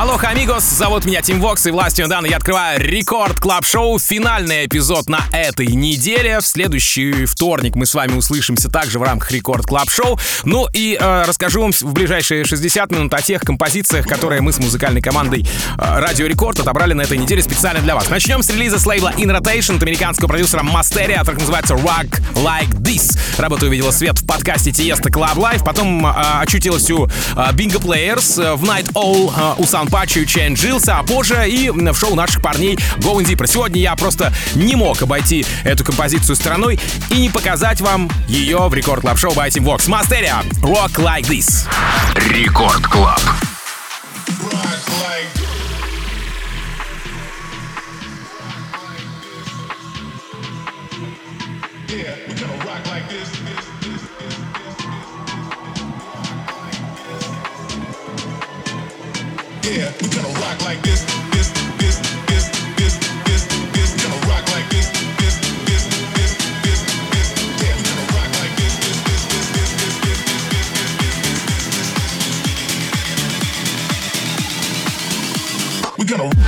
Hola, amigos, зовут меня Тим Вокс, и властью данной я открываю Record Club Show, финальный эпизод на этой неделе. В следующий вторник мы с вами услышимся также в рамках Record Club Show. Ну и э, расскажу вам в ближайшие 60 минут о тех композициях, которые мы с музыкальной командой э, Радио Рекорд отобрали на этой неделе специально для вас. Начнем с релиза с лейбла In Rotation от американского продюсера Мастерия, трек называется Rock Like This. Работа увидела свет в подкасте Тиеста Club Life, потом э, очутилась у э, Bingo Players э, в Night All э, у Санпачи Чен Джилса, а позже и в шоу наших парней Going Deeper. Сегодня я просто не мог обойти эту композицию стороной и не показать вам ее в Рекорд Клаб Шоу by Team Vox. Мастерия, Rock Like This. Рекорд Клаб. We gonna rock like this, this, this, this, this, this. We gonna rock like this, this, this, this, this, this. We gonna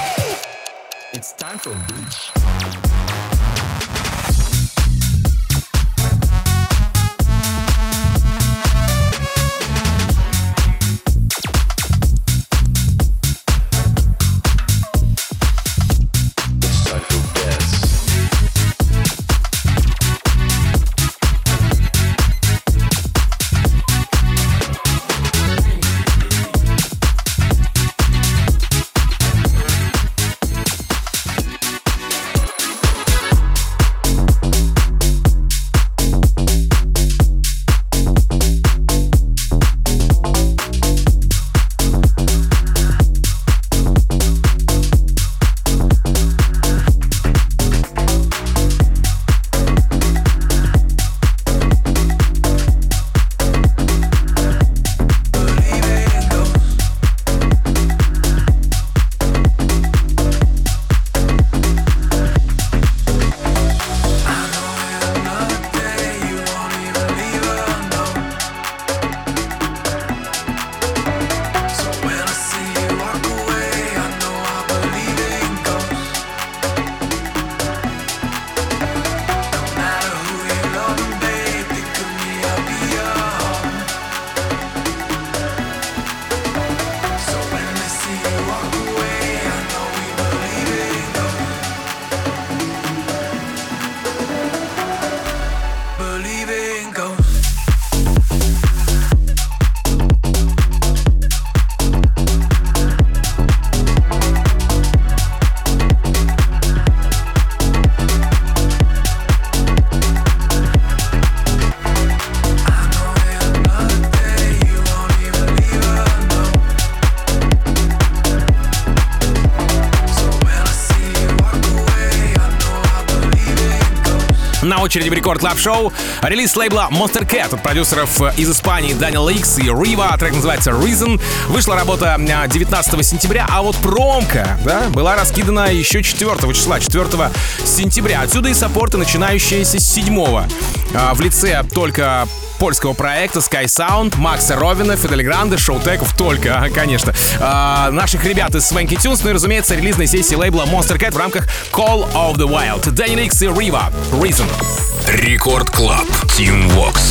очереди в Record Club Show релиз лейбла Monstercat от продюсеров из Испании Данил Икс и Рива. Трек называется Reason. Вышла работа а, 19 сентября, а вот промка да, была раскидана еще 4 числа, 4 сентября. Отсюда и саппорты, начинающиеся с 7 а, в лице только польского проекта Sky Sound, Макса Ровина, Фидель Гранде, Showtek ов только, конечно. А, наших ребят из Swanky Tunes, ну и, разумеется, релизной сессии лейбла Monstercat в рамках Call of the Wild. Дэнни Ликс и Рива. Reason. Рекорд Клаб. Team Vox.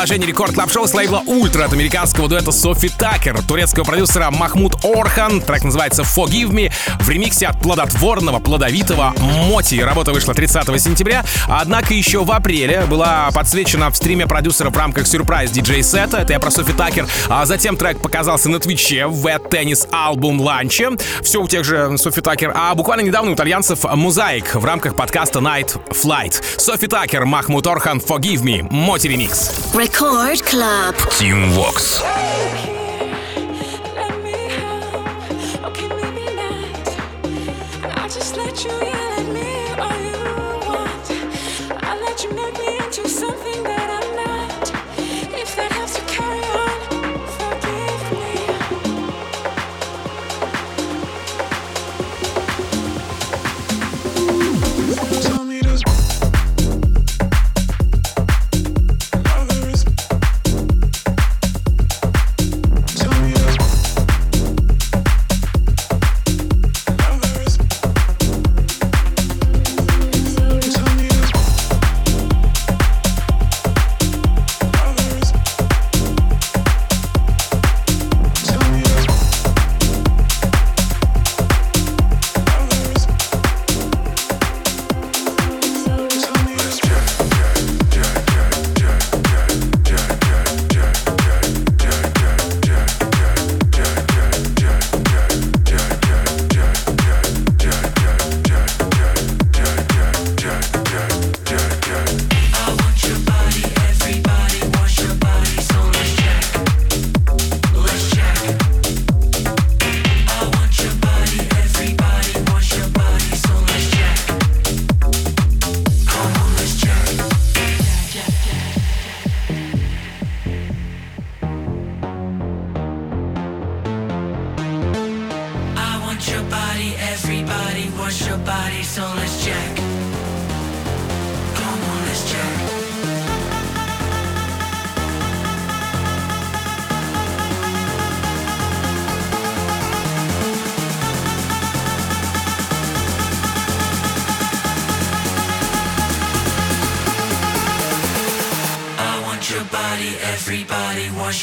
Продолжения Record Club Show с лейбла Ультра от американского дуэта Sofi Tukker, турецкого продюсера Махмуд Орхан. Трек называется Forgive Me в ремиксе от плодотворного, плодовитого Моти. Работа вышла 30 сентября, однако еще в апреле была подсвечена в стриме продюсера в рамках сюрприз диджей сета. Это я про Sofi Tukker. А затем трек показался на Твиче в Wet Tennis album launch е. Все у тех же Sofi Tukker. А буквально недавно у итальянцев Музаик в рамках подкаста Night Flight. Софи Такер, Махмуд Орхан, Forgive Me, Моти ремикс. Record Club. Team Vox.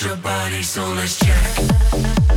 Your body, so let's check.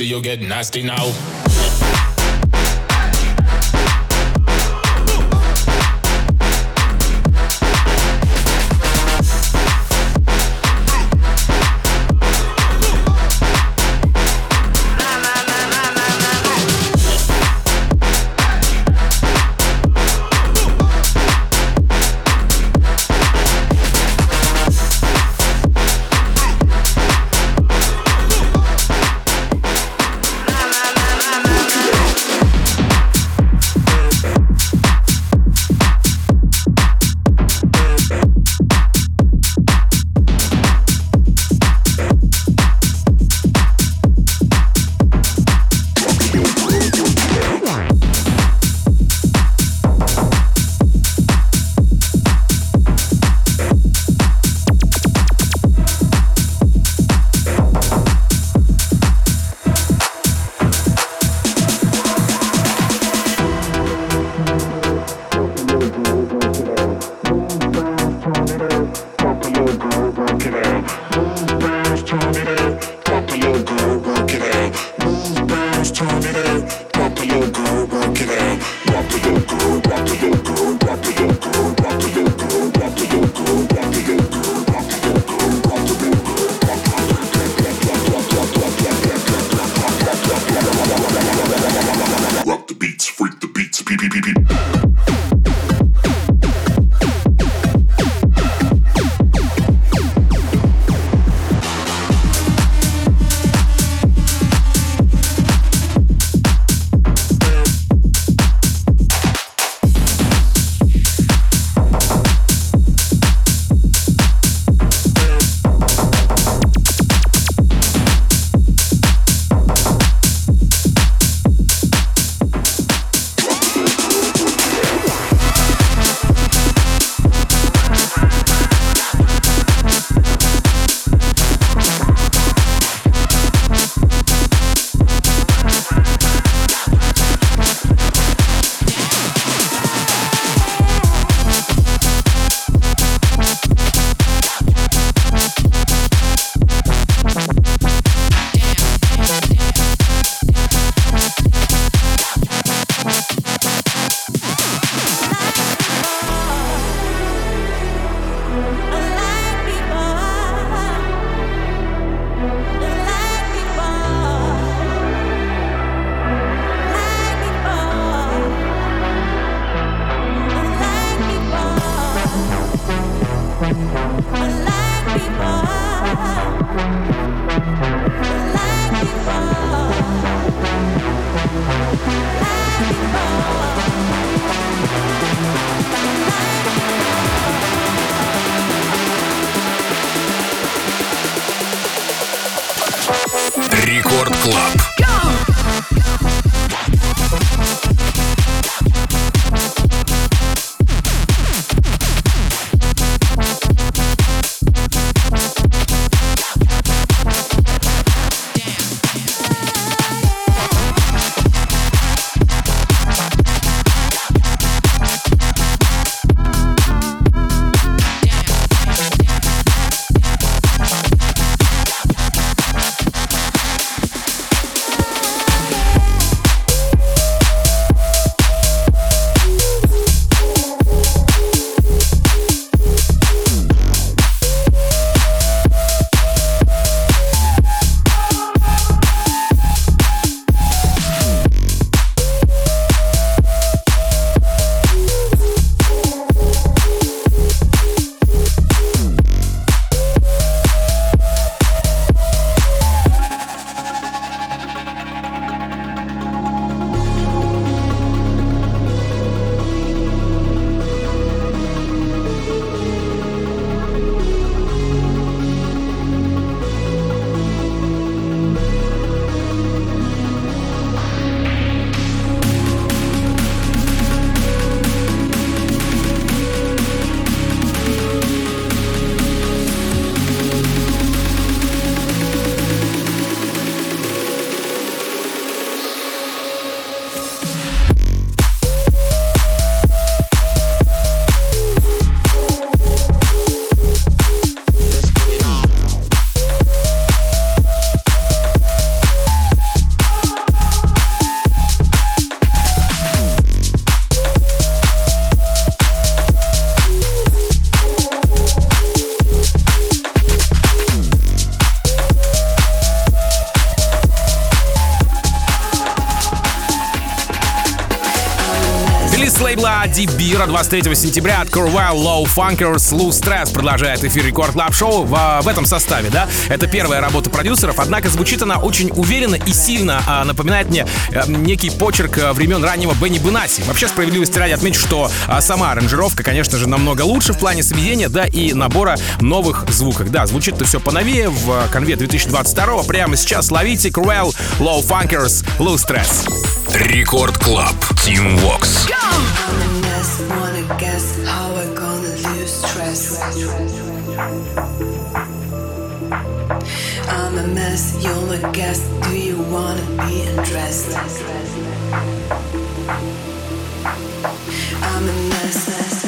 See you get nasty now. Бира 23 сентября от Corwell Low Funkers Low Stress продолжает эфир Record Club Show в, в этом составе, да? Это первая работа продюсеров, однако звучит она очень уверенно и сильно а, напоминает мне а, некий почерк а, времен раннего Бенни Бенаси. Вообще, справедливости ради отмечу, что а, сама аранжировка, конечно же, намного лучше в плане сведения, да, и набора новых звуков. Да, звучит-то все поновее в канве 2022 прямо сейчас ловите Corwell Low Funkers Low Stress. Рекорд Клаб. Team Vox. I'm mess, wanna guess how we're gonna lose stress. I'm a mess, you're my guest. Do you wanna be undressed? I'm a mess.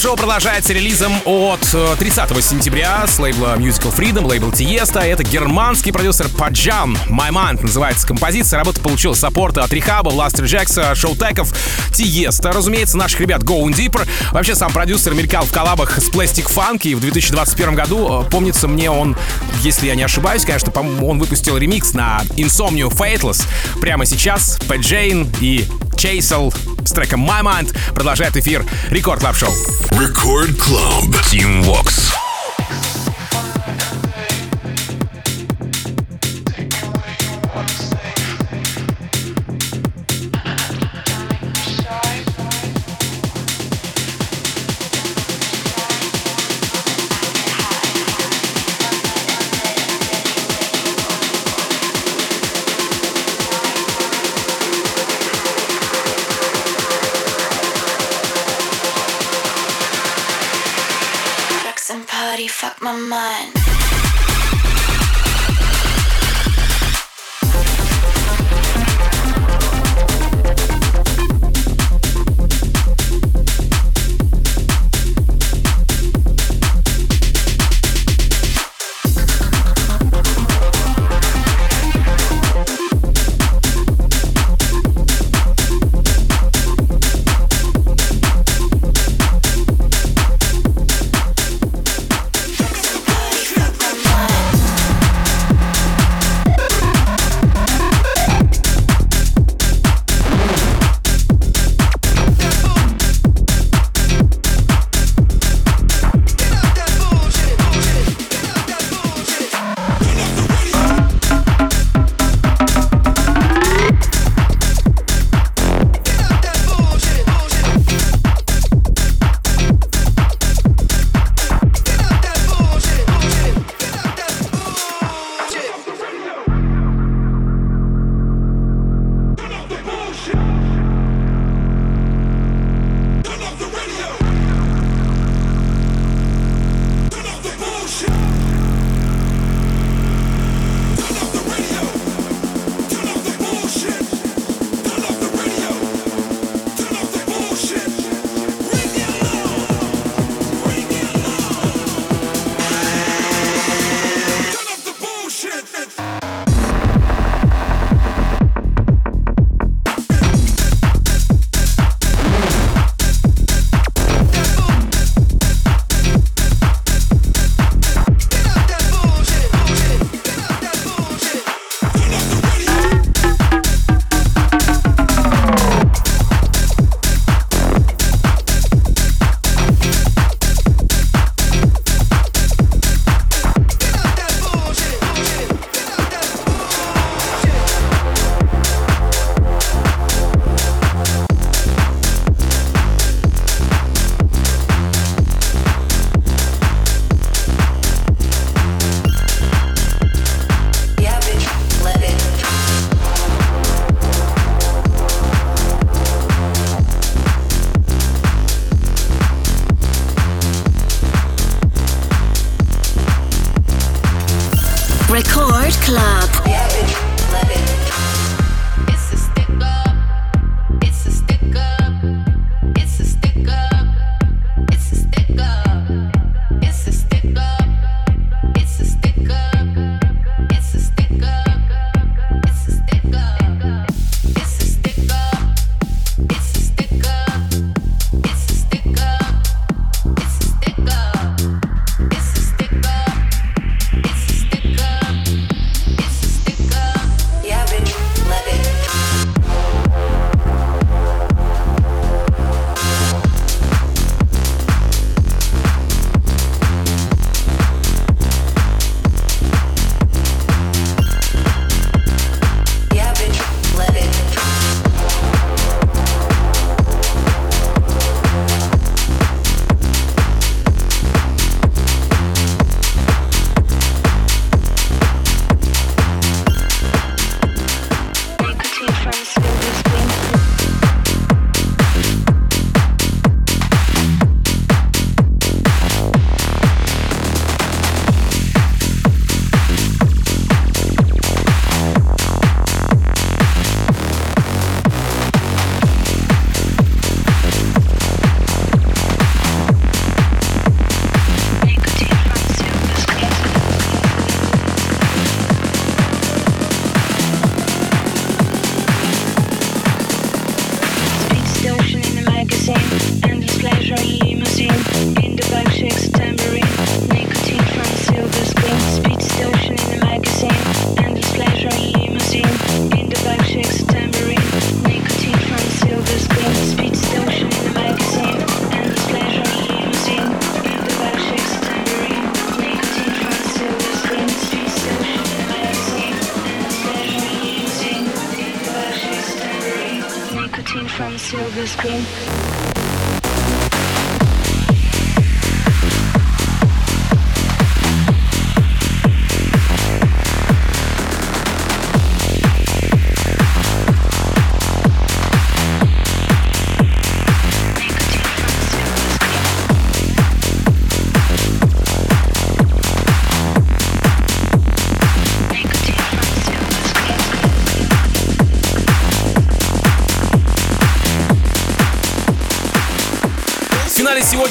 Club Show продолжается релизом от э, 30 сентября с лейбла Musical Freedom, лейбл Тиеста. Это германский продюсер Паджан. My Mind называется композиция. Работа получила саппорта от Рихаба, Blasterjaxx а, Шоу Showtek ов, Тиеста. Разумеется, наших ребят Going Deeper. Вообще, сам продюсер мелькал в коллабах с Plastic Funk, и в 2021 году, э, помнится мне, он, если я не ошибаюсь, конечно, он выпустил ремикс на Insomnia Faithless. Прямо сейчас Пэт и Чейсел с треком My Mind продолжает эфир Record Club Show. Record Club. Тим Вокс.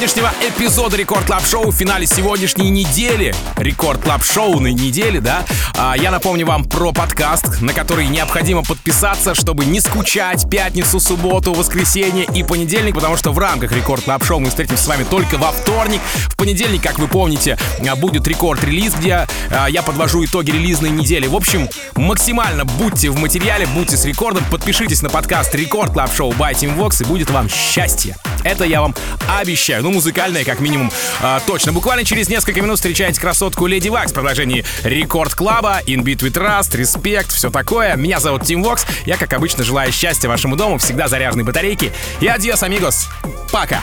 Сегодняшнего эпизода Record Club Show, в финале сегодняшней недели, Record Club Show ной недели, да, а, я напомню вам про подкаст, на который необходимо подписаться, чтобы не скучать пятницу, субботу, воскресенье и понедельник, потому что в рамках Record Club Show мы встретимся с вами только во вторник. В понедельник, как вы помните, а, будет рекорд-релиз, где а, я подвожу итоги релизной недели. В общем, максимально будьте в материале, будьте с рекордом, подпишитесь на подкаст Record Club Show by Tim Vox и будет вам счастье. Это я вам обещаю. Ну, музыкальное, как минимум, а, точно. Буквально через несколько минут встречаете красотку Lady Waks в продолжении Record Club а, In Beat We Trust, Респект, все такое. Меня зовут Тим Вокс. Я, как обычно, желаю счастья вашему дому, всегда заряженной батарейки. И adiós, amigos. Пока.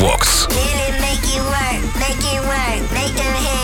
Vox. Really make it work, make it work, make turn.